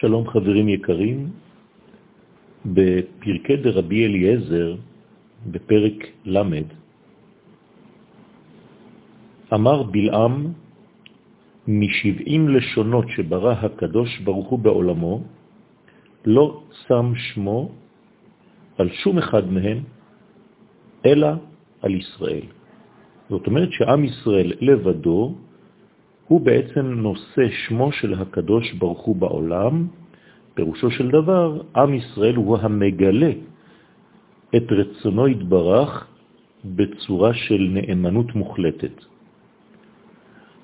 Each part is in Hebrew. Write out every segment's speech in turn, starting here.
שלום חברים יקרים, בפרקי דרבי אליעזר, בפרק למד, אמר בלעם, משבעים לשונות שברא הקדוש ברוך הוא בעולמו, לא שם שמו על שום אחד מהם, אלא על ישראל. זאת אומרת שעם ישראל לבדו הוא בעצם נושא שמו של הקדוש ברוך הוא בעולם, פירושו של דבר, עם ישראל הוא המגלה את רצונו התברך בצורה של נאמנות מוחלטת.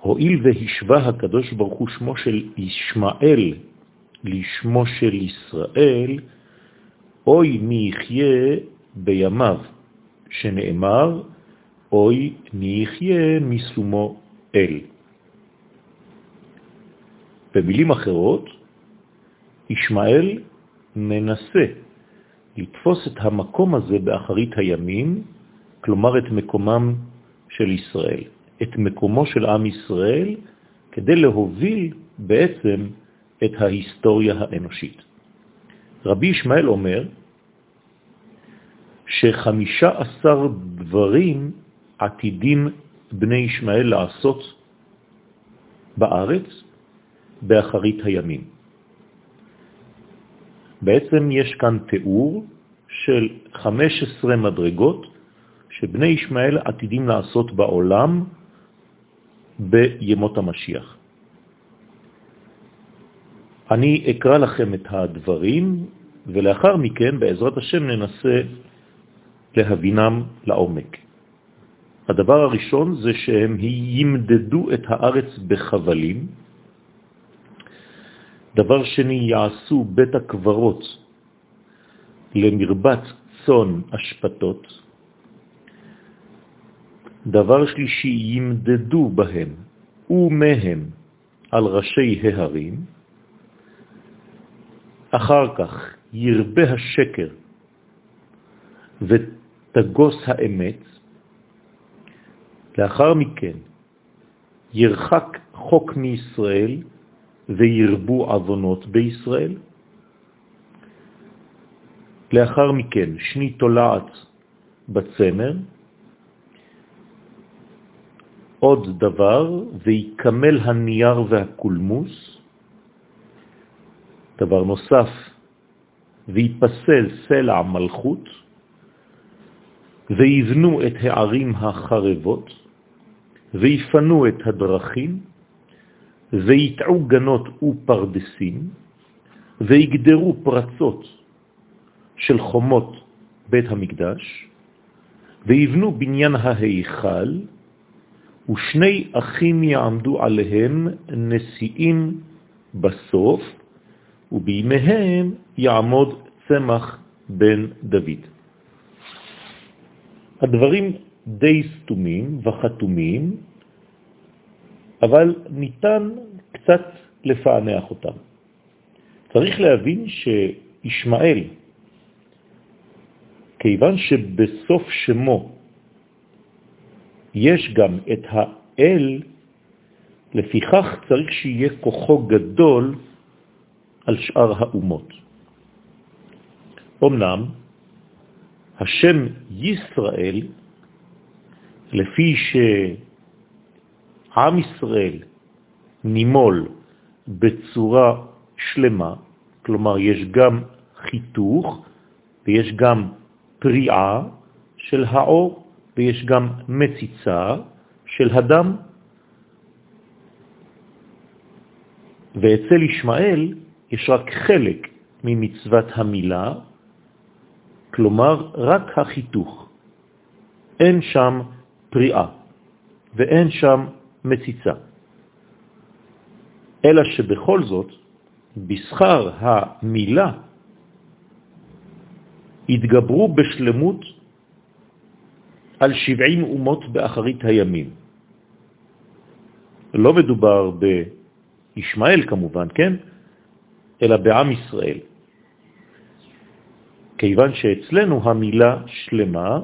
הואיל והשווה הקדוש ברוך הוא שמו של ישמעאל לשמו של ישראל, אוי מי יחיה בימיו, שנאמר, אוי מי יחיה מסומו אל. במילים אחרות, ישמעאל מנסה לתפוס את המקום הזה באחרית הימים, כלומר את מקומם של ישראל, את מקומו של עם ישראל, כדי להוביל בעצם את ההיסטוריה האנושית. רבי ישמעאל אומר שחמישה עשר דברים עתידים בני ישמעאל לעשות בארץ באחרית הימים. בעצם יש כאן תיאור של 15 מדרגות שבני ישמעאל עתידים לעשות בעולם בימות המשיח. אני אקרא לכם את הדברים, ולאחר מכן, בעזרת השם, ננסה להבינם לעומק. הדבר הראשון זה שהם ימדדו את הארץ בחבלים, דבר שני, יעשו בית הקברות למרבץ צון אשפתות. דבר שלישי, ימדדו בהם ומהם על ראשי ההרים. אחר כך ירבה השקר ותגוס האמת. לאחר מכן ירחק חוק מישראל וירבו עוונות בישראל. לאחר מכן שני תולעת בצמר, עוד דבר, ויקמל הנייר והקולמוס. דבר נוסף, ויפסל סלע מלכות, ויבנו את הערים החרבות, ויפנו את הדרכים, ויתעו גנות ופרדסים, ויגדרו פרצות של חומות בית המקדש, ויבנו בניין ההיכל, ושני אחים יעמדו עליהם נשיאים בסוף, ובימיהם יעמוד צמח בן דוד. הדברים די סתומים וחתומים, אבל ניתן קצת לפענח אותם. צריך להבין שישמעאל, כיוון שבסוף שמו יש גם את האל, לפיכך צריך שיהיה כוחו גדול על שאר האומות. אמנם, השם ישראל, לפי ש... עם ישראל נימול בצורה שלמה, כלומר יש גם חיתוך ויש גם פריעה של האור ויש גם מציצה של הדם. ואצל ישמעאל יש רק חלק ממצוות המילה, כלומר רק החיתוך. אין שם פריעה ואין שם מציצה. אלא שבכל זאת, בשכר המילה התגברו בשלמות על 70 אומות באחרית הימים. לא מדובר בישמעאל כמובן, כן? אלא בעם ישראל. כיוון שאצלנו המילה שלמה,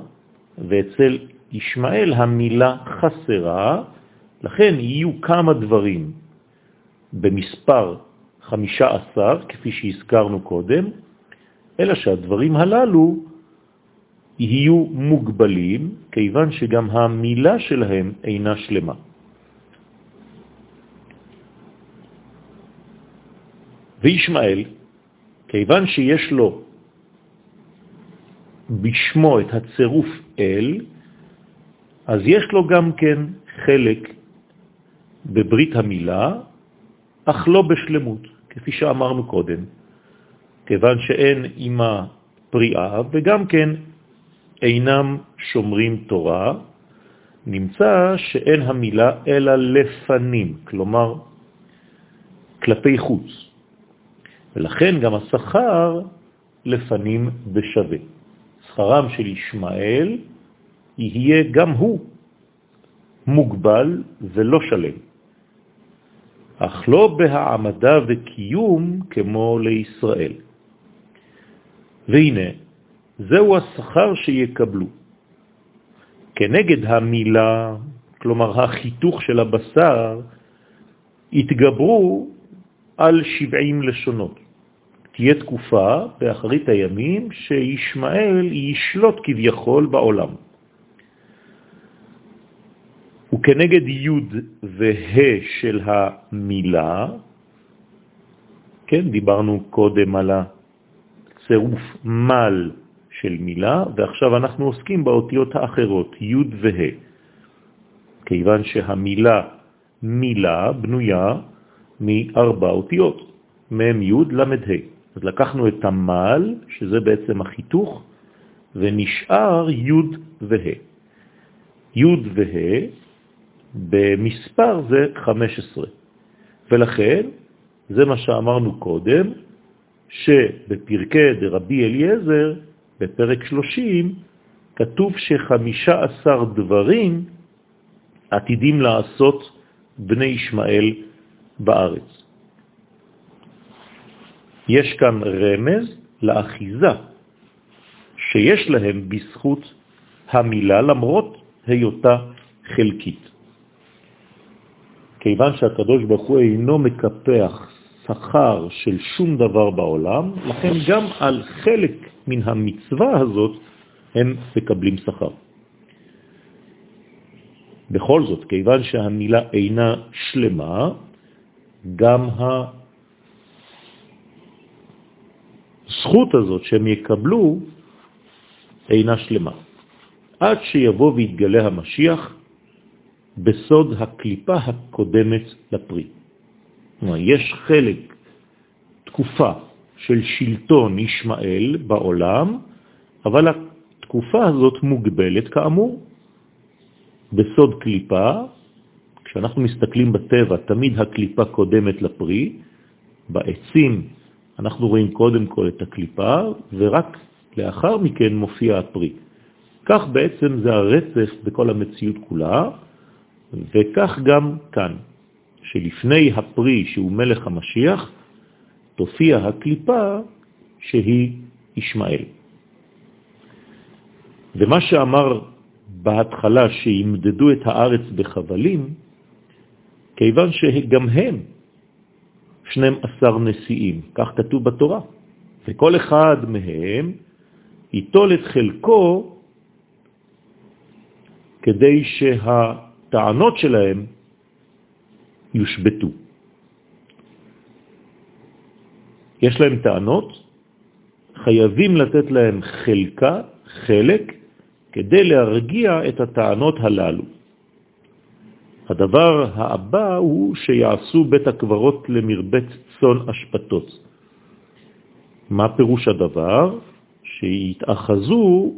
ואצל ישמעאל המילה חסרה, לכן יהיו כמה דברים במספר חמישה עשר, כפי שהזכרנו קודם, אלא שהדברים הללו יהיו מוגבלים, כיוון שגם המילה שלהם אינה שלמה. וישמעאל, כיוון שיש לו בשמו את הצירוף אל, אז יש לו גם כן חלק בברית המילה, אך לא בשלמות, כפי שאמרנו קודם, כיוון שאין אימה פריאה וגם כן אינם שומרים תורה, נמצא שאין המילה אלא לפנים, כלומר כלפי חוץ. ולכן גם השכר לפנים בשווה. שכרם של ישמעאל יהיה גם הוא מוגבל ולא שלם, אך לא בהעמדה וקיום כמו לישראל. והנה, זהו השכר שיקבלו. כנגד המילה, כלומר החיתוך של הבשר, התגברו על 70 לשונות. תהיה תקופה באחרית הימים שישמעאל ישלוט כביכול בעולם. וכנגד י' וה' של המילה, כן, דיברנו קודם על הצירוף מל של מילה, ועכשיו אנחנו עוסקים באותיות האחרות, י' וה', כיוון שהמילה מילה בנויה מארבע אותיות, מ' י' למ' ה'. אז לקחנו את המל, שזה בעצם החיתוך, ונשאר י' וה'. י' וה' במספר זה 15. ולכן, זה מה שאמרנו קודם, שבפרקי דרבי אליעזר, בפרק 30, כתוב שחמישה עשר דברים עתידים לעשות בני ישמעאל בארץ. יש כאן רמז לאחיזה שיש להם בזכות המילה למרות היותה חלקית. כיוון שהקדוש ברוך הוא אינו מקפח שכר של שום דבר בעולם, לכן גם על חלק מן המצווה הזאת הם מקבלים שכר. בכל זאת, כיוון שהמילה אינה שלמה, גם הזכות הזאת שהם יקבלו אינה שלמה. עד שיבוא ויתגלה המשיח בסוד הקליפה הקודמת לפרי. כלומר, יש חלק, תקופה של שלטון ישמעאל בעולם, אבל התקופה הזאת מוגבלת כאמור בסוד קליפה. כשאנחנו מסתכלים בטבע, תמיד הקליפה קודמת לפרי. בעצים אנחנו רואים קודם כל את הקליפה, ורק לאחר מכן מופיע הפרי. כך בעצם זה הרצף בכל המציאות כולה, וכך גם כאן, שלפני הפרי שהוא מלך המשיח, תופיע הקליפה שהיא ישמעאל. ומה שאמר בהתחלה שימדדו את הארץ בחבלים, כיוון שגם הם 12 נשיאים, כך כתוב בתורה, וכל אחד מהם ייטול את חלקו כדי שהטענות שלהם יושבתו. יש להם טענות, חייבים לתת להם חלקה, חלק, כדי להרגיע את הטענות הללו. הדבר הבא הוא שיעשו בית הקברות למרבט צון אשפתות. מה פירוש הדבר? שיתאחזו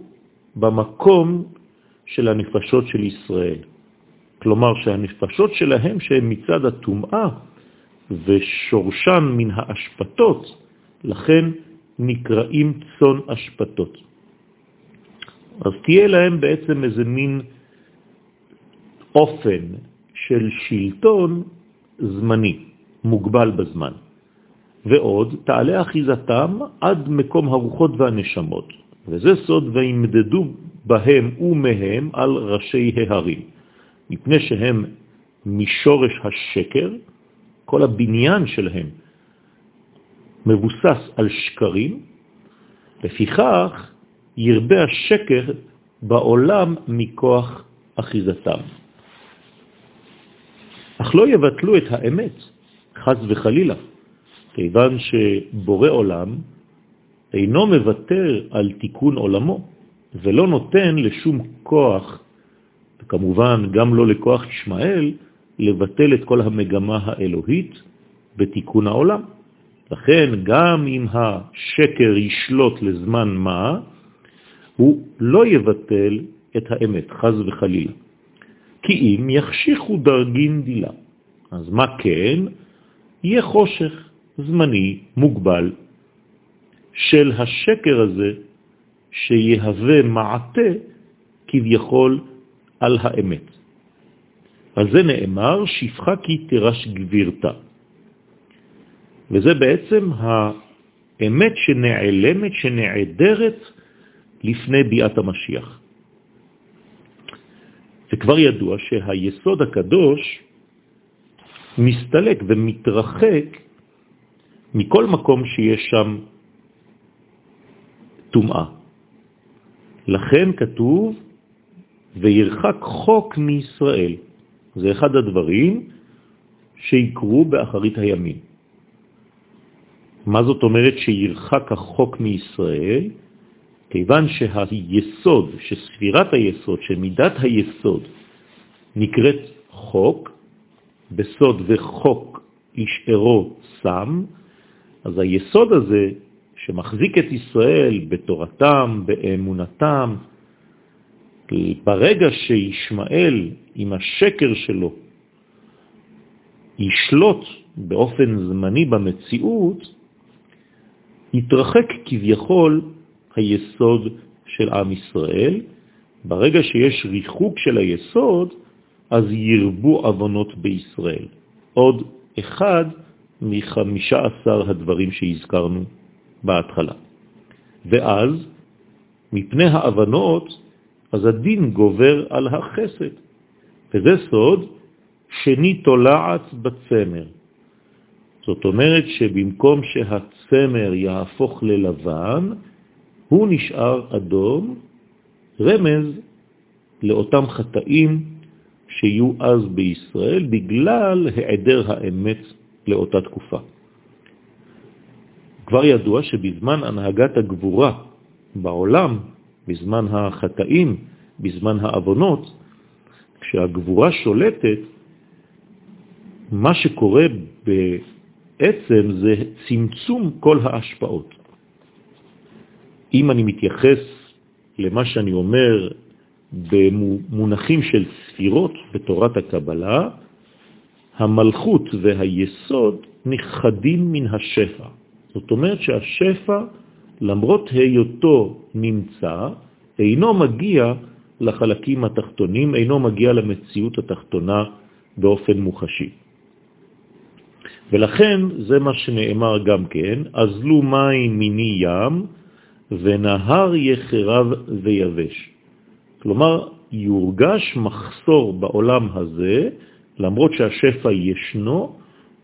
במקום של הנפשות של ישראל. כלומר שהנפשות שלהם שהן מצד הטומאה ושורשן מן האשפתות, לכן נקראים צון אשפתות. אז תהיה להם בעצם איזה מין אופן של שלטון זמני, מוגבל בזמן. ועוד, תעלה אחיזתם עד מקום הרוחות והנשמות, וזה סוד וימדדו בהם ומהם על ראשי ההרים, מפני שהם משורש השקר, כל הבניין שלהם מבוסס על שקרים, לפיכך ירבה השקר בעולם מכוח אחיזתם. אך לא יבטלו את האמת, חז וחלילה, כיוון שבורא עולם אינו מוותר על תיקון עולמו, ולא נותן לשום כוח, וכמובן גם לא לכוח ישמעאל, לבטל את כל המגמה האלוהית בתיקון העולם. לכן גם אם השקר ישלוט לזמן מה, הוא לא יבטל את האמת, חז וחלילה. כי אם יחשיכו דרגין דילה. אז מה כן? יהיה חושך זמני, מוגבל, של השקר הזה, שיהווה מעטה כביכול על האמת. על זה נאמר, שפחה כי תירש גבירתה. וזה בעצם האמת שנעלמת, שנעדרת לפני ביאת המשיח. זה כבר ידוע שהיסוד הקדוש מסתלק ומתרחק מכל מקום שיש שם טומאה. לכן כתוב, וירחק חוק מישראל. זה אחד הדברים שיקרו באחרית הימים. מה זאת אומרת שירחק החוק מישראל? כיוון שהיסוד, שספירת היסוד, שמידת היסוד נקראת חוק, בסוד וחוק ישארו שם, אז היסוד הזה שמחזיק את ישראל בתורתם, באמונתם, ברגע שישמעאל עם השקר שלו ישלוט באופן זמני במציאות, יתרחק כביכול היסוד של עם ישראל. ברגע שיש ריחוק של היסוד, אז ירבו אבונות בישראל. עוד אחד מחמישה עשר הדברים שהזכרנו בהתחלה. ואז, מפני האבנות, אז הדין גובר על החסד. וזה סוד שני תולעת בצמר. זאת אומרת שבמקום שהצמר יהפוך ללבן, הוא נשאר אדום, רמז לאותם חטאים שיהיו אז בישראל בגלל העדר האמת לאותה תקופה. כבר ידוע שבזמן הנהגת הגבורה בעולם, בזמן החטאים, בזמן האבונות, כשהגבורה שולטת, מה שקורה בעצם זה צמצום כל ההשפעות. אם אני מתייחס למה שאני אומר במונחים של ספירות בתורת הקבלה, המלכות והיסוד נכחדים מן השפע. זאת אומרת שהשפע, למרות היותו נמצא, אינו מגיע לחלקים התחתונים, אינו מגיע למציאות התחתונה באופן מוחשי. ולכן זה מה שנאמר גם כן, אזלו מים מיני ים ונהר יחרב ויבש. כלומר, יורגש מחסור בעולם הזה, למרות שהשפע ישנו,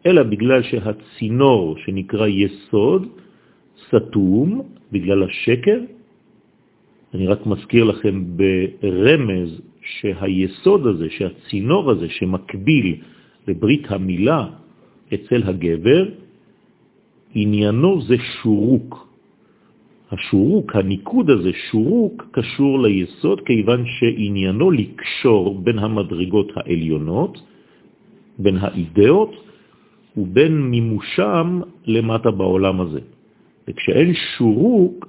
אלא בגלל שהצינור שנקרא יסוד סתום, בגלל השקר. אני רק מזכיר לכם ברמז שהיסוד הזה, שהצינור הזה שמקביל לברית המילה אצל הגבר, עניינו זה שורוק. השורוק, הניקוד הזה, שורוק, קשור ליסוד, כיוון שעניינו לקשור בין המדרגות העליונות, בין האידאות, ובין מימושם למטה בעולם הזה. וכשאין שורוק,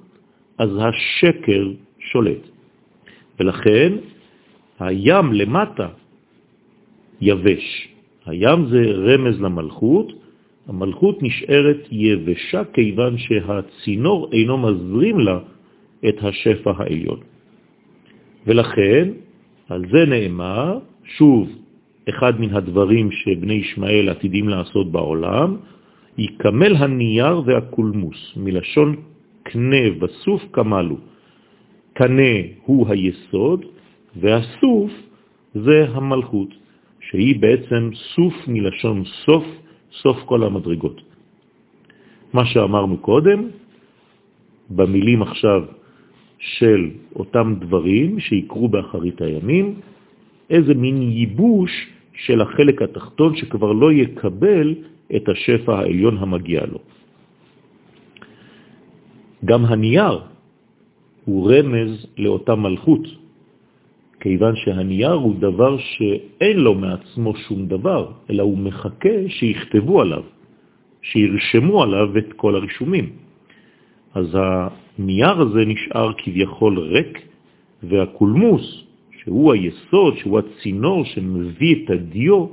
אז השקר שולט. ולכן הים למטה יבש. הים זה רמז למלכות, המלכות נשארת יבשה כיוון שהצינור אינו מזרים לה את השפע העליון. ולכן, על זה נאמר, שוב, אחד מן הדברים שבני ישמעאל עתידים לעשות בעולם, יקמל הנייר והקולמוס, מלשון קנה וסוף כמלו. קנה הוא היסוד, והסוף זה המלכות, שהיא בעצם סוף מלשון סוף, סוף כל המדרגות. מה שאמרנו קודם, במילים עכשיו של אותם דברים שיקרו באחרית הימים, איזה מין ייבוש של החלק התחתון שכבר לא יקבל את השפע העליון המגיע לו. גם הנייר הוא רמז לאותה מלכות, כיוון שהנייר הוא דבר שאין לו מעצמו שום דבר, אלא הוא מחכה שיכתבו עליו, שירשמו עליו את כל הרישומים. אז הנייר הזה נשאר כביכול ריק, והקולמוס, שהוא היסוד, שהוא הצינור שמביא את הדיו,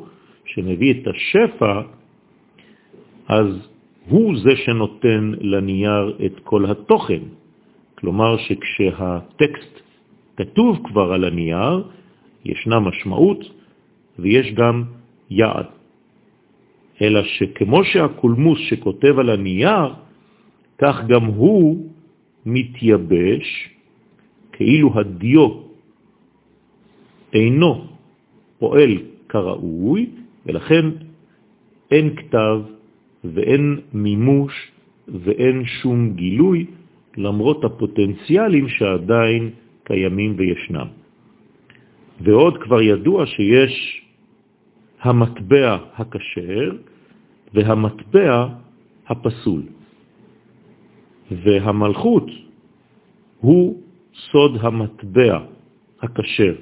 שמביא את השפע, אז הוא זה שנותן לנייר את כל התוכן. כלומר שכשהטקסט כתוב כבר על הנייר, ישנה משמעות ויש גם יעד. אלא שכמו שהקולמוס שכותב על הנייר, כך גם הוא מתייבש כאילו הדיו אינו פועל כראוי, ולכן אין כתב ואין מימוש ואין שום גילוי, למרות הפוטנציאלים שעדיין קיימים וישנם. ועוד כבר ידוע שיש המטבע הקשר והמטבע הפסול. והמלכות הוא סוד המטבע הקשר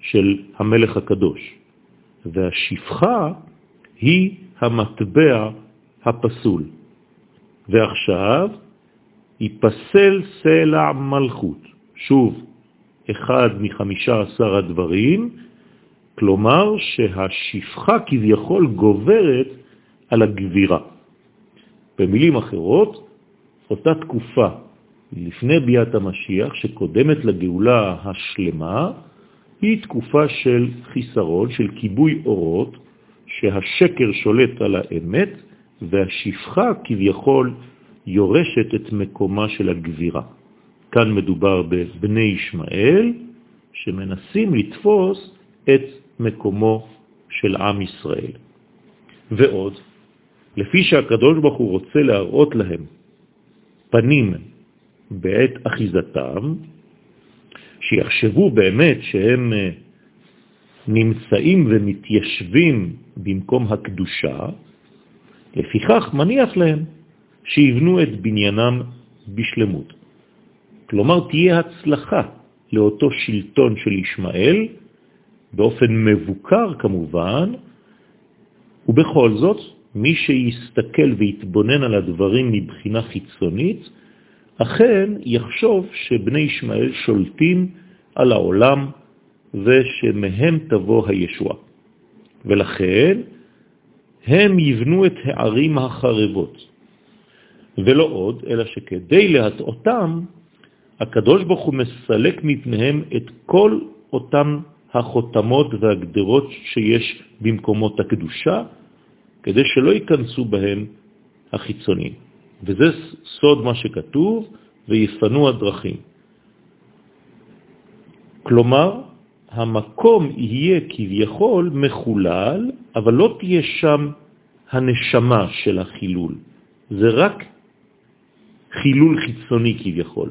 של המלך הקדוש, והשפחה היא המטבע הפסול. ועכשיו ייפסל סלע מלכות. שוב, אחד מחמישה עשר הדברים, כלומר שהשפחה כביכול גוברת על הגבירה. במילים אחרות, אותה תקופה לפני ביאת המשיח שקודמת לגאולה השלמה, היא תקופה של חיסרון, של כיבוי אורות, שהשקר שולט על האמת והשפחה כביכול יורשת את מקומה של הגבירה. כאן מדובר בבני ישמעאל שמנסים לתפוס את מקומו של עם ישראל. ועוד, לפי שהקדוש ברוך הוא רוצה להראות להם פנים בעת אחיזתם, שיחשבו באמת שהם אה, נמצאים ומתיישבים במקום הקדושה, לפיכך מניח להם שיבנו את בניינם בשלמות. כלומר, תהיה הצלחה לאותו שלטון של ישמעאל, באופן מבוקר כמובן, ובכל זאת, מי שיסתכל ויתבונן על הדברים מבחינה חיצונית, אכן יחשוב שבני ישמעאל שולטים על העולם ושמהם תבוא הישוע. ולכן הם יבנו את הערים החרבות. ולא עוד, אלא שכדי להטעותם, הקדוש ברוך הוא מסלק מפניהם את כל אותם החותמות והגדרות שיש במקומות הקדושה, כדי שלא ייכנסו בהם החיצונים. וזה סוד מה שכתוב, ויפנו הדרכים. כלומר, המקום יהיה כביכול מחולל, אבל לא תהיה שם הנשמה של החילול. זה רק חילול חיצוני כביכול.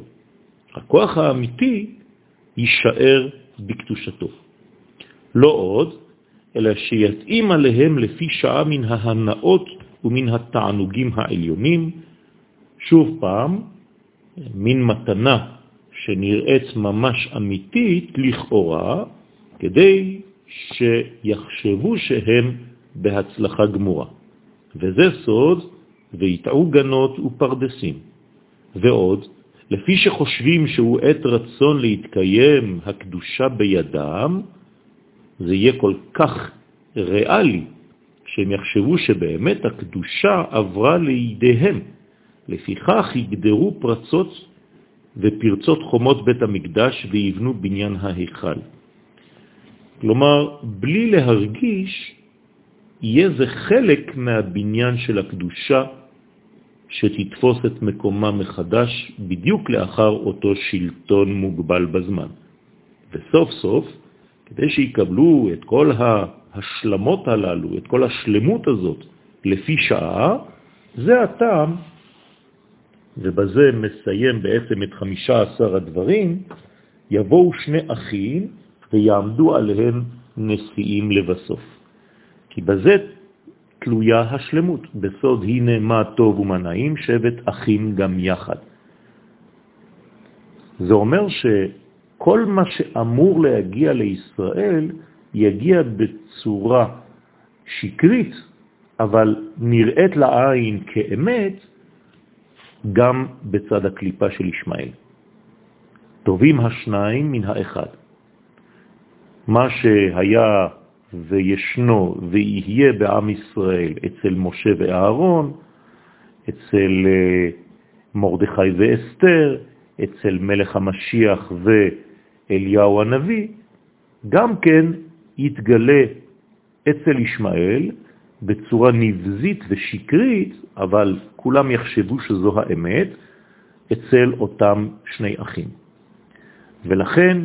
הכוח האמיתי יישאר בקדושתו. לא עוד, אלא שיתאים עליהם לפי שעה מן ההנאות ומן התענוגים העליונים, שוב פעם, מין מתנה שנראית ממש אמיתית לכאורה, כדי שיחשבו שהם בהצלחה גמורה. וזה סוד, ויתעו גנות ופרדסים. ועוד, לפי שחושבים שהוא עת רצון להתקיים הקדושה בידם, זה יהיה כל כך ריאלי, שהם יחשבו שבאמת הקדושה עברה לידיהם. לפיכך יגדרו פרצות ופרצות חומות בית המקדש ויבנו בניין ההיכל. כלומר, בלי להרגיש, יהיה זה חלק מהבניין של הקדושה שתתפוס את מקומה מחדש בדיוק לאחר אותו שלטון מוגבל בזמן. וסוף סוף, כדי שיקבלו את כל ההשלמות הללו, את כל השלמות הזאת, לפי שעה, זה הטעם, ובזה מסיים בעצם את חמישה עשר הדברים, יבואו שני אחים ויעמדו עליהם נשיאים לבסוף. כי בזה תלויה השלמות. בסוד הנה מה טוב ומה נעים, שבט אחים גם יחד. זה אומר שכל מה שאמור להגיע לישראל יגיע בצורה שקרית, אבל נראית לעין כאמת, גם בצד הקליפה של ישמעאל. טובים השניים מן האחד. מה שהיה וישנו ויהיה בעם ישראל אצל משה ואהרון, אצל אה, מרדכי ואסתר, אצל מלך המשיח ואליהו הנביא, גם כן יתגלה אצל ישמעאל בצורה נבזית ושקרית, אבל כולם יחשבו שזו האמת, אצל אותם שני אחים. ולכן,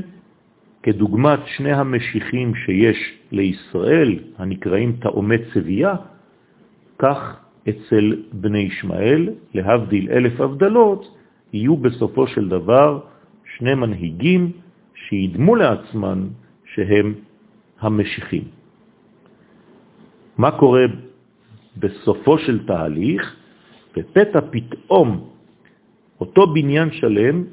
כדוגמת שני המשיחים שיש לישראל, הנקראים תאומי צבייה, כך אצל בני ישמעאל, להבדיל אלף הבדלות, יהיו בסופו של דבר שני מנהיגים שידמו לעצמן שהם המשיחים. מה קורה בסופו של תהליך? בפתע פתאום אותו בניין שלם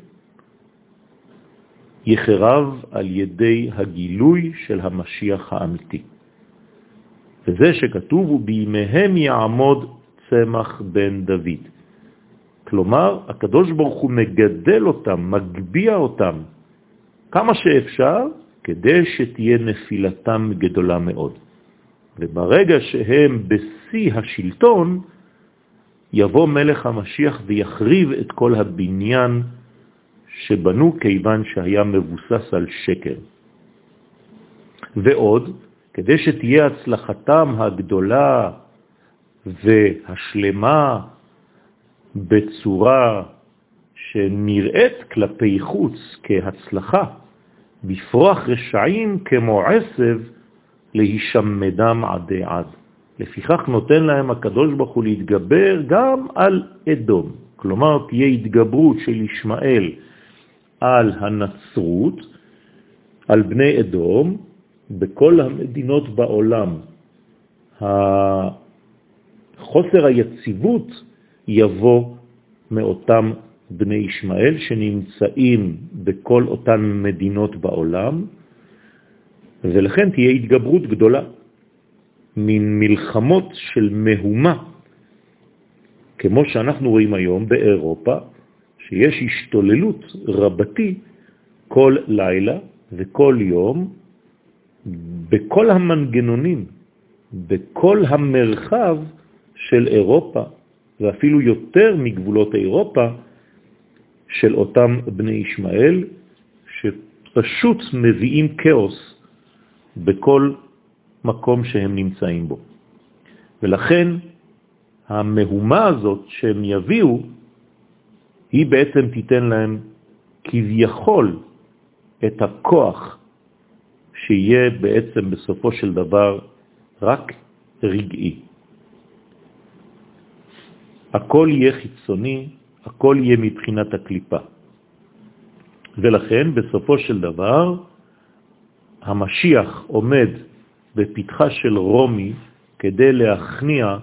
יחרב על ידי הגילוי של המשיח האמיתי. וזה שכתוב, ובימיהם יעמוד צמח בן דוד. כלומר, הקדוש ברוך הוא מגדל אותם, מגביע אותם, כמה שאפשר, כדי שתהיה נפילתם גדולה מאוד. וברגע שהם בשיא השלטון, יבוא מלך המשיח ויחריב את כל הבניין שבנו כיוון שהיה מבוסס על שקר. ועוד, כדי שתהיה הצלחתם הגדולה והשלמה בצורה שנראית כלפי חוץ כהצלחה, בפרוח רשעים כמו עשב להישמדם עדי עד. לפיכך נותן להם הקדוש ברוך הוא להתגבר גם על אדום. כלומר, תהיה התגברות של ישמעאל על הנצרות, על בני אדום, בכל המדינות בעולם. חוסר היציבות יבוא מאותם בני ישמעאל שנמצאים בכל אותן מדינות בעולם, ולכן תהיה התגברות גדולה, מן מלחמות של מהומה, כמו שאנחנו רואים היום באירופה, שיש השתוללות רבתי כל לילה וכל יום בכל המנגנונים, בכל המרחב של אירופה, ואפילו יותר מגבולות אירופה, של אותם בני ישמעאל, שפשוט מביאים כאוס בכל מקום שהם נמצאים בו. ולכן המהומה הזאת שהם יביאו, היא בעצם תיתן להם כביכול את הכוח שיהיה בעצם בסופו של דבר רק רגעי. הכל יהיה חיצוני, הכל יהיה מבחינת הקליפה. ולכן בסופו של דבר המשיח עומד בפתחה של רומי כדי להכניע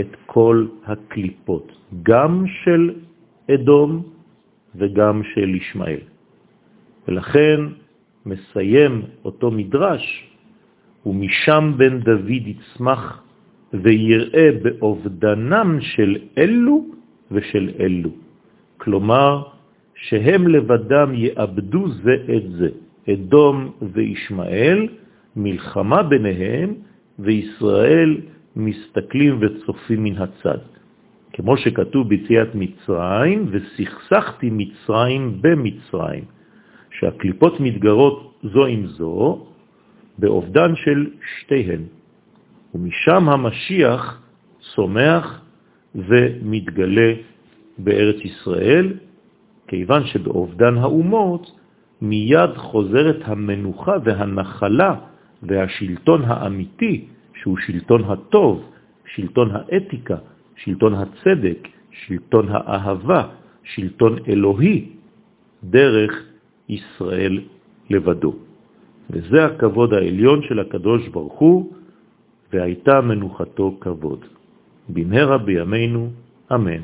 את כל הקליפות, גם של אדום וגם של ישמעאל. ולכן מסיים אותו מדרש, ומשם בן דוד יצמח ויראה באובדנם של אלו ושל אלו. כלומר, שהם לבדם יאבדו זה את זה, אדום וישמעאל, מלחמה ביניהם, וישראל מסתכלים וצופים מן הצד. כמו שכתוב ביציאת מצרים, וסכסכתי מצרים במצרים, שהקליפות מתגרות זו עם זו באובדן של שתיהן. ומשם המשיח צומח ומתגלה בארץ ישראל, כיוון שבאובדן האומות מיד חוזרת המנוחה והנחלה והשלטון האמיתי, שהוא שלטון הטוב, שלטון האתיקה, שלטון הצדק, שלטון האהבה, שלטון אלוהי, דרך ישראל לבדו. וזה הכבוד העליון של הקדוש ברוך הוא, והייתה מנוחתו כבוד. במהרה בימינו, אמן.